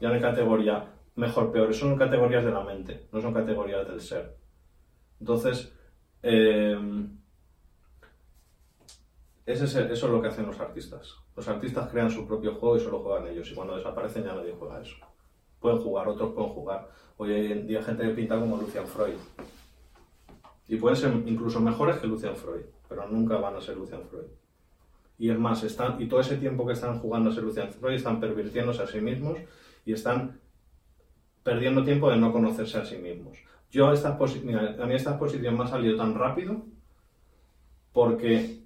Ya no hay categoría mejor, peor. Son categorías de la mente, no son categorías del ser. Entonces, eh, eso es lo que hacen los artistas. Los artistas crean su propio juego y solo juegan ellos. Y cuando desaparecen ya nadie juega eso. Pueden jugar, otros pueden jugar. Hoy en día hay gente que pinta como Lucian Freud. Y pueden ser incluso mejores que Lucian Freud, pero nunca van a ser Lucian Freud. Y es más, están, y todo ese tiempo que están jugando a ser Lucian Freud están pervirtiéndose a sí mismos y están perdiendo tiempo de no conocerse a sí mismos. Yo esta mira, a mí esta exposición me ha salido tan rápido porque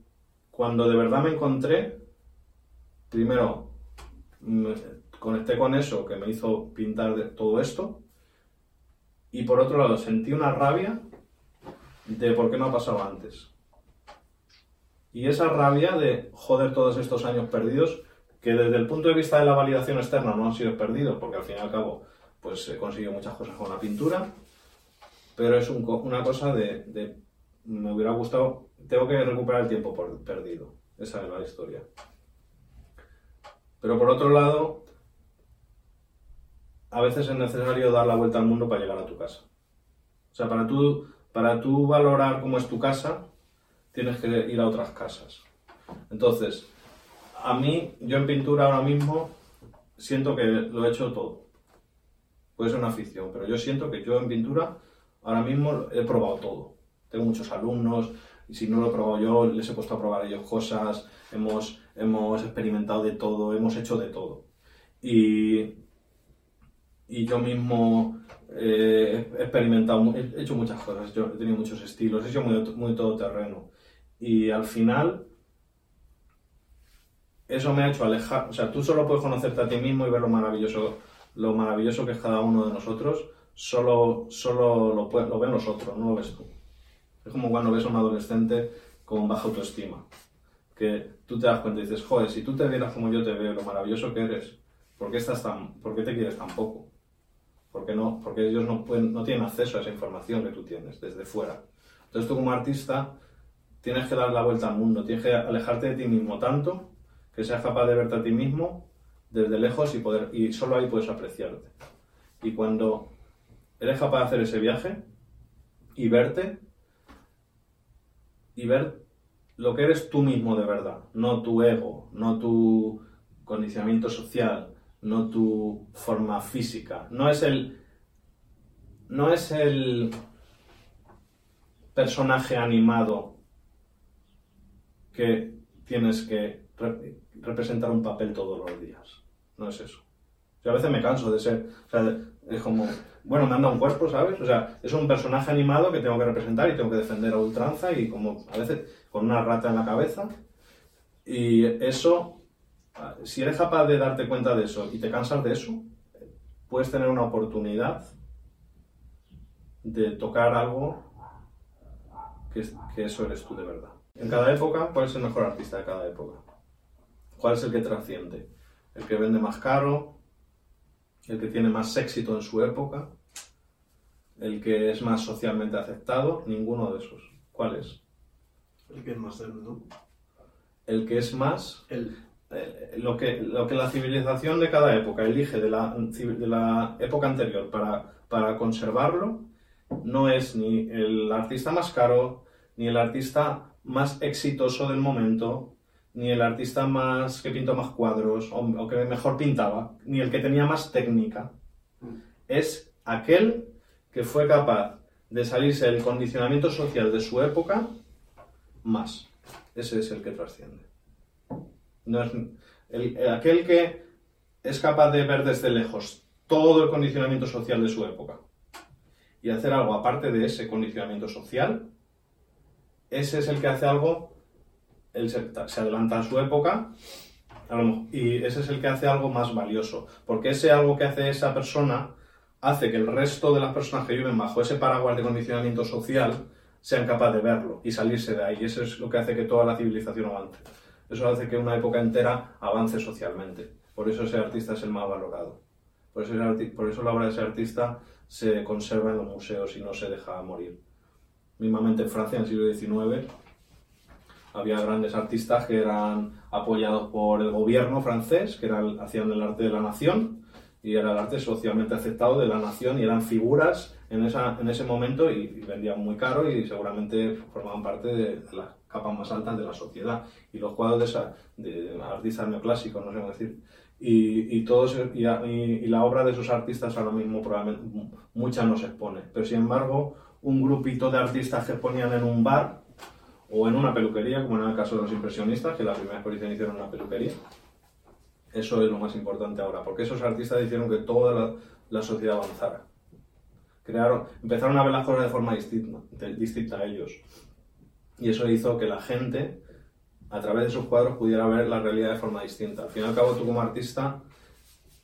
cuando de verdad me encontré, primero me conecté con eso que me hizo pintar todo esto, y por otro lado sentí una rabia de por qué no ha pasado antes. Y esa rabia de joder todos estos años perdidos, que desde el punto de vista de la validación externa no han sido perdidos, porque al fin y al cabo pues he conseguido muchas cosas con la pintura, pero es una cosa de, me hubiera gustado tengo que recuperar el tiempo por perdido. Esa es la historia. Pero por otro lado, a veces es necesario dar la vuelta al mundo para llegar a tu casa. O sea, para tú, para tú valorar cómo es tu casa, tienes que ir a otras casas. Entonces, a mí, yo en pintura ahora mismo siento que lo he hecho todo. Puede ser una afición, pero yo siento que yo en pintura ahora mismo he probado todo. Tengo muchos alumnos, y si no lo he probado yo, les he puesto a probar ellos cosas, hemos, hemos experimentado de todo, hemos hecho de todo. Y, y yo mismo eh, he experimentado, he hecho muchas cosas, yo he tenido muchos estilos, he hecho muy, muy todoterreno. Y al final, eso me ha hecho alejar, o sea, tú solo puedes conocerte a ti mismo y ver lo maravilloso, lo maravilloso que es cada uno de nosotros, solo, solo lo, lo ven los otros, no lo ves tú. Es como cuando ves a un adolescente con baja autoestima, que tú te das cuenta y dices, joder, si tú te vieras como yo te veo, lo maravilloso que eres, ¿por qué, estás tan, por qué te quieres tan poco? Porque, no, porque ellos no, pueden, no tienen acceso a esa información que tú tienes desde fuera. Entonces tú como artista tienes que dar la vuelta al mundo, tienes que alejarte de ti mismo tanto que seas capaz de verte a ti mismo desde lejos y, poder, y solo ahí puedes apreciarte. Y cuando eres capaz de hacer ese viaje y verte y ver lo que eres tú mismo de verdad, no tu ego, no tu condicionamiento social, no tu forma física, no es el no es el personaje animado que tienes que re- representar un papel todos los días. No es eso. Yo a veces me canso de ser, o sea, es como, bueno, me anda un cuerpo, ¿sabes? O sea, es un personaje animado que tengo que representar y tengo que defender a ultranza y como a veces con una rata en la cabeza. Y eso, si eres capaz de darte cuenta de eso y te cansas de eso, puedes tener una oportunidad de tocar algo que, que eso eres tú de verdad. En cada época, ¿cuál es el mejor artista de cada época? ¿Cuál es el que trasciende? ¿El que vende más caro? ¿El que tiene más éxito en su época? ¿El que es más socialmente aceptado? Ninguno de esos. ¿Cuál es? El que es más ¿no? El que es más El. eh, lo, que, lo que la civilización de cada época elige de la, de la época anterior para, para conservarlo no es ni el artista más caro, ni el artista más exitoso del momento, ni el artista más que pintó más cuadros o, o que mejor pintaba, ni el que tenía más técnica. Es aquel que fue capaz de salirse del condicionamiento social de su época más. Ese es el que trasciende. No es, el- el- aquel que es capaz de ver desde lejos todo el condicionamiento social de su época y hacer algo aparte de ese condicionamiento social, ese es el que hace algo, él se, adelanta a su época y ese es el que hace algo más valioso, porque ese algo que hace esa persona hace que el resto de las personas que viven bajo ese paraguas de condicionamiento social sean capaces de verlo y salirse de ahí. Y eso es lo que hace que toda la civilización avance. Eso hace que una época entera avance socialmente. Por eso ese artista es el más valorado. Por eso, por eso la obra de ese artista se conserva en los museos y no se deja morir. Mismamente en Francia, en el siglo XIX, había grandes artistas que eran apoyados por el gobierno francés, que era hacían el arte de la nación, y era el arte socialmente aceptado de la nación, y eran figuras en, esa, en ese momento y, y vendían muy caro y seguramente formaban parte de, de las capas más altas de la sociedad. Y los cuadros de, esa, de artistas neoclásicos, no sé cómo decir, y, y, todos, y, y- la obra de esos artistas ahora mismo probablemente mucha no se expone. Pero sin embargo, un grupito de artistas que exponían en un bar o en una peluquería, como en el caso de los impresionistas, que la primera exposición hicieron en una peluquería. Eso es lo más importante ahora, porque esos artistas hicieron que toda la, la sociedad avanzara. Crearon, empezaron a ver las cosas de forma distinta, distinta a ellos. Y eso hizo que la gente, a través de sus cuadros, pudiera ver la realidad de forma distinta. Al fin y al cabo, tú como artista,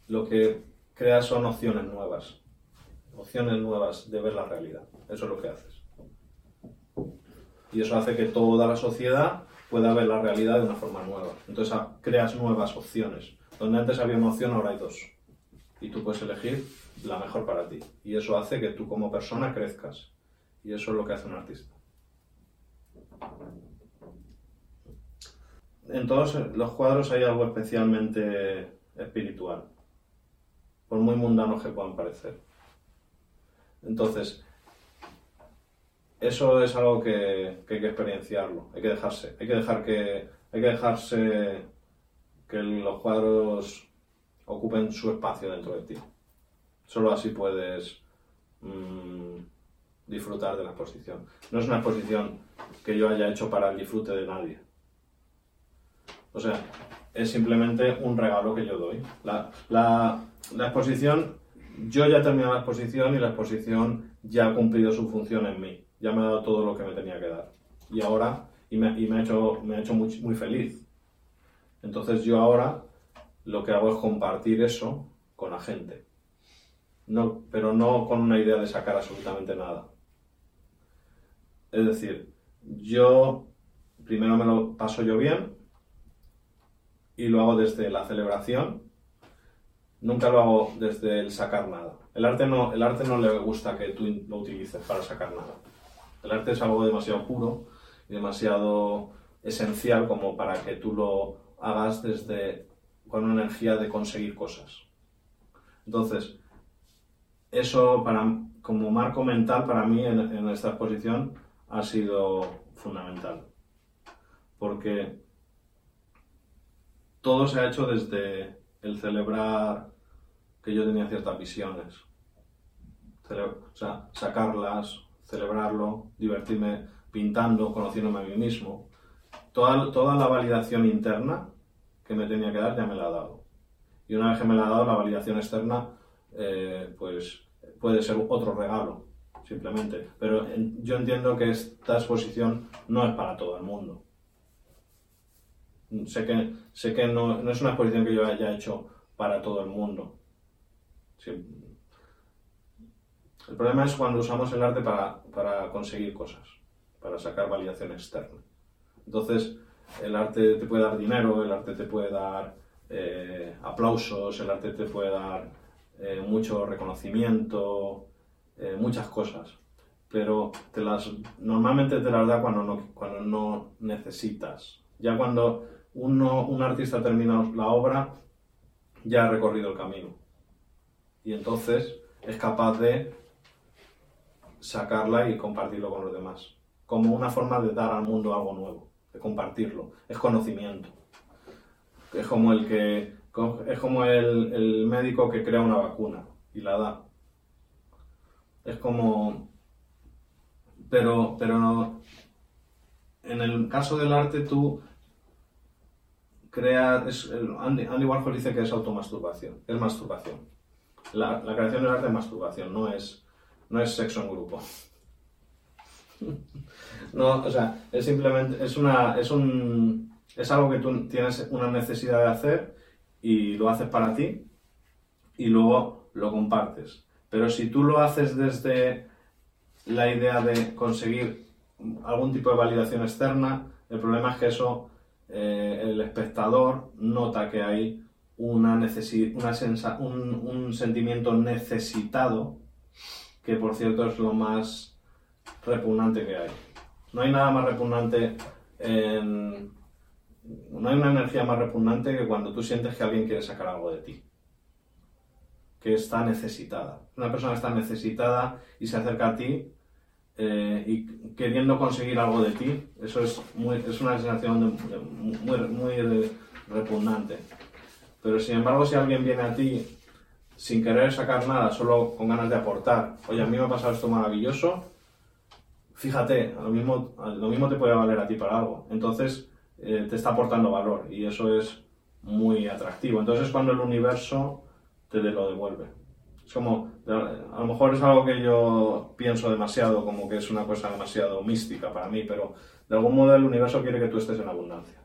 lo que creas son opciones nuevas. Opciones nuevas de ver la realidad. Eso es lo que haces. Y eso hace que toda la sociedad pueda ver la realidad de una forma nueva. Entonces ah, creas nuevas opciones. Donde antes había una opción, ahora hay dos. Y tú puedes elegir la mejor para ti. Y eso hace que tú como persona crezcas. Y eso es lo que hace un artista. En todos los cuadros hay algo especialmente espiritual. Por muy mundanos que puedan parecer. Entonces, eso es algo que, hay que experienciarlo, hay que dejarse, hay que dejar que, hay que dejarse que los cuadros ocupen su espacio dentro de ti. Solo así puedes mm, disfrutar de la exposición. No es una exposición que yo haya hecho para el disfrute de nadie. O sea, es simplemente un regalo que yo doy. La, la- la exposición, yo ya he terminado la exposición y la exposición ya ha cumplido su función en mí. Ya me ha dado todo lo que me tenía que dar. Y ahora, y me, y me ha hecho, me ha hecho muy, muy feliz. Entonces yo ahora lo que hago es compartir eso con la gente. No, pero no con una idea de sacar absolutamente nada. Es decir, yo primero me lo paso yo bien y lo hago desde la celebración. Nunca lo hago desde el sacar nada. El arte no, el arte no le gusta que tú lo utilices para sacar nada. El arte es algo demasiado puro y demasiado esencial como para que tú lo hagas desde con una energía de conseguir cosas. Entonces, eso para, como marco mental para mí en, esta exposición ha sido fundamental. Porque todo se ha hecho desde el celebrar que yo tenía ciertas visiones. O sea, sacarlas, celebrarlo, divertirme pintando, conociéndome a mí mismo. Toda, toda la validación interna que me tenía que dar ya me la ha dado. Y una vez que me la ha dado, la validación externa, eh, pues puede ser otro regalo, simplemente. Pero yo entiendo que esta exposición no es para todo el mundo. Sé que, sé que no, no es una exposición que yo haya hecho para todo el mundo. Sí. El problema es cuando usamos el arte para, para conseguir cosas, para sacar validación externa. Entonces, el arte te puede dar dinero, el arte te puede dar eh, aplausos, el arte te puede dar eh, mucho reconocimiento, eh, muchas cosas. Pero te las, normalmente te las da cuando no, cuando no necesitas. Ya cuando uno, un artista termina la obra, ya ha recorrido el camino. Y entonces es capaz de sacarla y compartirlo con los demás. Como una forma de dar al mundo algo nuevo, de compartirlo. Es conocimiento. Es como el que es como el, el médico que crea una vacuna y la da. Es como pero pero no en el caso del arte tú creas Andy, Andy Warhol dice que es automasturbación, es masturbación. La, la creación del arte es masturbación, no es no es sexo en grupo. No, o sea, es simplemente, es una, es un, es algo que tú tienes una necesidad de hacer y lo haces para ti y luego lo compartes. Pero si tú lo haces desde la idea de conseguir algún tipo de validación externa, el problema es que eso, eh, el espectador nota que hay una necesi- una sensa- un, un sentimiento necesitado, que por cierto es lo más repugnante que hay. No hay nada más repugnante en... No hay una energía más repugnante que cuando tú sientes que alguien quiere sacar algo de ti. Que está necesitada. Una persona está necesitada y se acerca a ti eh, y queriendo conseguir algo de ti. Eso es, muy, es una sensación de- muy, muy repugnante. Pero sin embargo, si alguien viene a ti sin querer sacar nada, solo con ganas de aportar, oye, a mí me ha pasado esto maravilloso, fíjate, lo mismo, lo mismo te puede valer a ti para algo. Entonces, eh, te está aportando valor y eso es muy atractivo. Entonces, cuando el universo te lo devuelve. Es como, a lo mejor es algo que yo pienso demasiado, como que es una cosa demasiado mística para mí, pero de algún modo el universo quiere que tú estés en abundancia.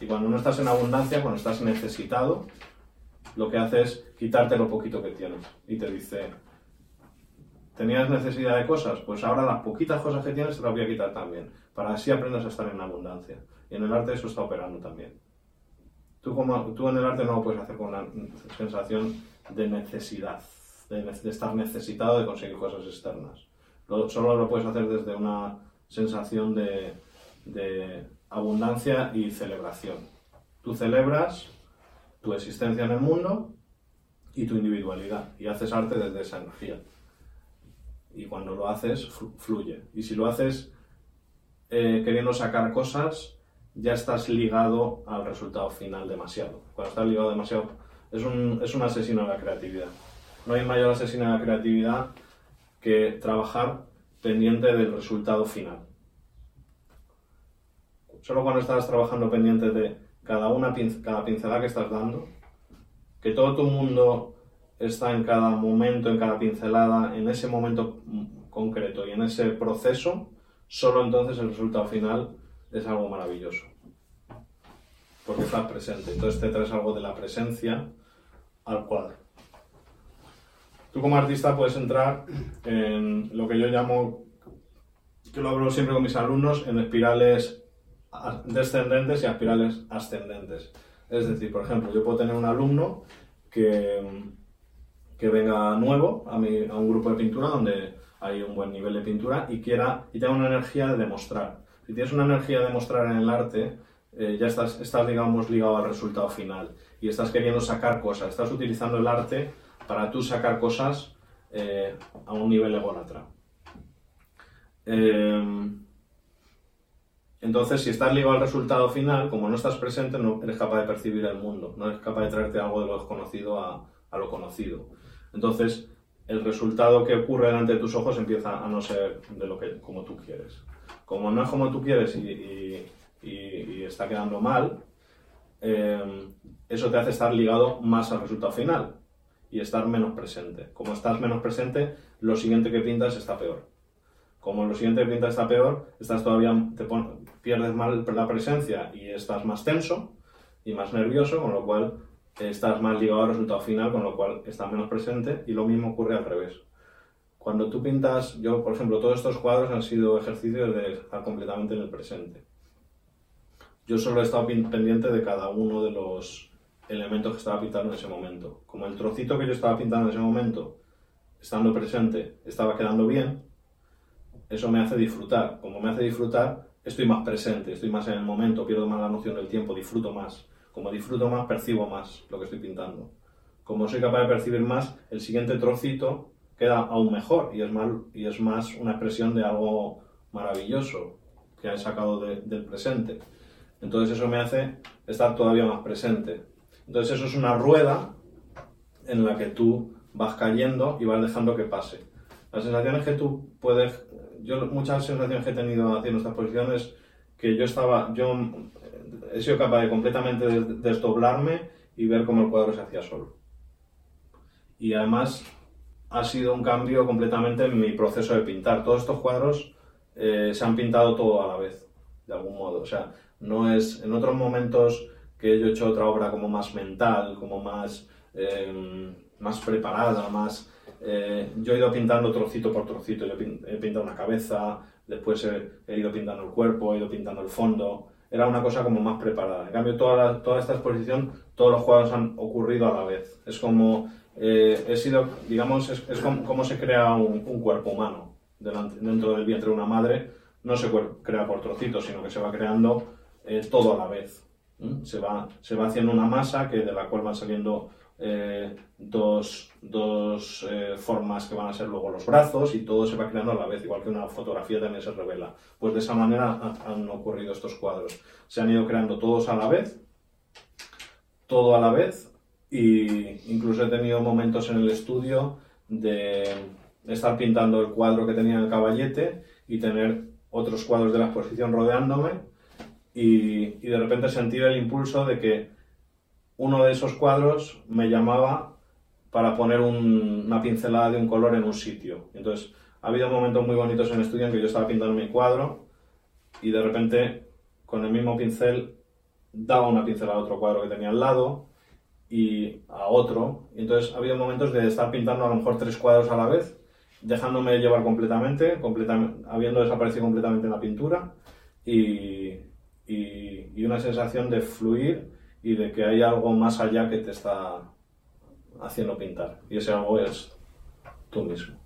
Y cuando no estás en abundancia, cuando estás necesitado, lo que hace es quitarte lo poquito que tienes. Y te dice, ¿tenías necesidad de cosas? Pues ahora las poquitas cosas que tienes te las voy a quitar también, para así aprendas a estar en abundancia. Y en el arte eso está operando también. Tú, como, tú en el arte no lo puedes hacer con una sensación de necesidad, de, estar necesitado de conseguir cosas externas. Lo- solo lo puedes hacer desde una sensación de abundancia y celebración. Tú celebras tu existencia en el mundo y tu individualidad y haces arte desde esa energía. Y cuando lo haces, flu- fluye. Y si lo haces eh, queriendo sacar cosas, ya estás ligado al resultado final demasiado. Cuando estás ligado demasiado, es un, es un asesino de la creatividad. No hay mayor asesino de la creatividad que trabajar pendiente del resultado final. Solo cuando estás trabajando pendiente de cada, una, cada pincelada que estás dando, que todo tu mundo está en cada momento, en cada pincelada, en ese momento concreto y en ese proceso, solo entonces el resultado final es algo maravilloso. Porque estás presente. Entonces te traes algo de la presencia al cuadro. Tú como artista puedes entrar en lo que yo llamo, que lo hablo siempre con mis alumnos, en espirales descendentes y espirales ascendentes. Es decir, por ejemplo, yo puedo tener un alumno que, que venga nuevo a, a un grupo de pintura donde hay un buen nivel de pintura y quiera y tenga una energía de demostrar. Si tienes una energía de demostrar en el arte, eh, ya estás, estás, digamos, ligado al resultado final y estás queriendo sacar cosas, estás utilizando el arte para tú sacar cosas eh, a un nivel ególatra. Eh, entonces, si estás ligado al resultado final, como no estás presente, no eres capaz de percibir el mundo, no eres capaz de traerte algo de lo desconocido a, a lo conocido. Entonces, el resultado que ocurre delante de tus ojos empieza a no ser de lo que como tú quieres. Como no es como tú quieres y, y, está quedando mal, eh, eso te hace estar ligado más al resultado final y estar menos presente. Como estás menos presente, lo siguiente que pintas está peor. Como lo siguiente que pintas está peor, estás todavía te pierdes mal la presencia y estás más tenso y más nervioso, con lo cual estás más ligado al resultado final, con lo cual estás menos presente y lo mismo ocurre al revés. Cuando tú pintas, yo por ejemplo, todos estos cuadros han sido ejercicios de estar completamente en el presente yo solo he estado pendiente de cada uno de los elementos que estaba pintando en ese momento. Como el trocito que yo estaba pintando en ese momento, estando presente, estaba quedando bien, eso me hace disfrutar. Como me hace disfrutar, estoy más presente, estoy más en el momento, pierdo más la noción del tiempo, disfruto más. Como disfruto más, percibo más lo que estoy pintando. Como soy capaz de percibir más, el siguiente trocito queda aún mejor y es más, es una expresión de algo maravilloso que he sacado del presente. Entonces eso me hace estar todavía más presente. Entonces eso es una rueda en la que tú vas cayendo y vas dejando que pase. Las sensaciones que tú puedes... Yo muchas sensaciones que he tenido haciendo estas posiciones que yo estaba... Yo he sido capaz de completamente desdoblarme y ver cómo el cuadro se hacía solo. Y además ha sido un cambio completamente en mi proceso de pintar. Todos estos cuadros eh, se han pintado todo a la vez, de algún modo. O sea, no es, en otros momentos que yo he hecho otra obra como más mental, como más, em, más preparada, más... Eh, yo he ido pintando trocito por trocito, yo he pintado una cabeza, después he, ido pintando el cuerpo, he ido pintando el fondo, era una cosa como más preparada. En cambio, toda, toda esta exposición, todos los cuadros han ocurrido a la vez. Es como, eh, he sido, digamos, es, como, se crea un, un cuerpo humano dentro del vientre de una madre. No se crea por trocitos, sino que se va creando eh, todo a la vez. Se, va, se va haciendo una masa que, de la cual van saliendo eh, dos, dos eh, formas que van a ser luego los brazos y todo se va creando a la vez, igual que una fotografía también se revela. Pues de esa manera han, ocurrido estos cuadros. Se han ido creando todos a la vez, todo a la vez, y incluso he tenido momentos en el estudio de estar pintando el cuadro que tenía en el caballete y tener otros cuadros de la exposición rodeándome y, de repente sentí el impulso de que uno de esos cuadros me llamaba para poner una pincelada de un color en un sitio. Entonces, ha habido momentos muy bonitos en el estudio en que yo estaba pintando mi cuadro y de repente con el mismo pincel daba una pincelada a otro cuadro que tenía al lado y a otro. Entonces ha habido momentos de estar pintando a lo mejor tres cuadros a la vez, dejándome llevar completamente, habiendo desaparecido completamente en la pintura y, una sensación de fluir y de que hay algo más allá que te está haciendo pintar. Y ese algo es tú mismo.